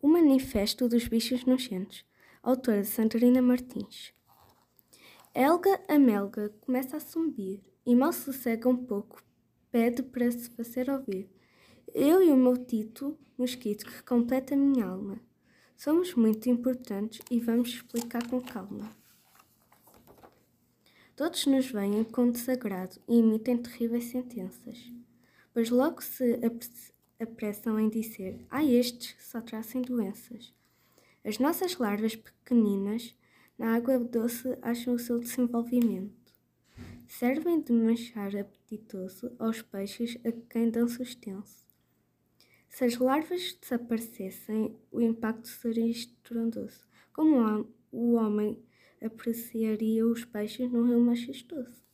O Manifesto dos Bichos Nojentos, autora Santarina Martins. Helga Amelga começa a subir e mal sossega um pouco, pede para se fazer ouvir. Eu e o meu Tito, mosquito que completa a minha alma. Somos muito importantes e vamos explicar com calma. Todos nos veem com desagrado e emitem terríveis sentenças, pois logo se apressam em dizer: Ah, estes só trazem doenças. As nossas larvas pequeninas, na água doce, acham o seu desenvolvimento. Servem de manchar apetitoso aos peixes a quem dão sustento. Se as larvas desaparecessem, o impacto seria estrondoso. Como o homem apreciaria os peixes no rio majestoso?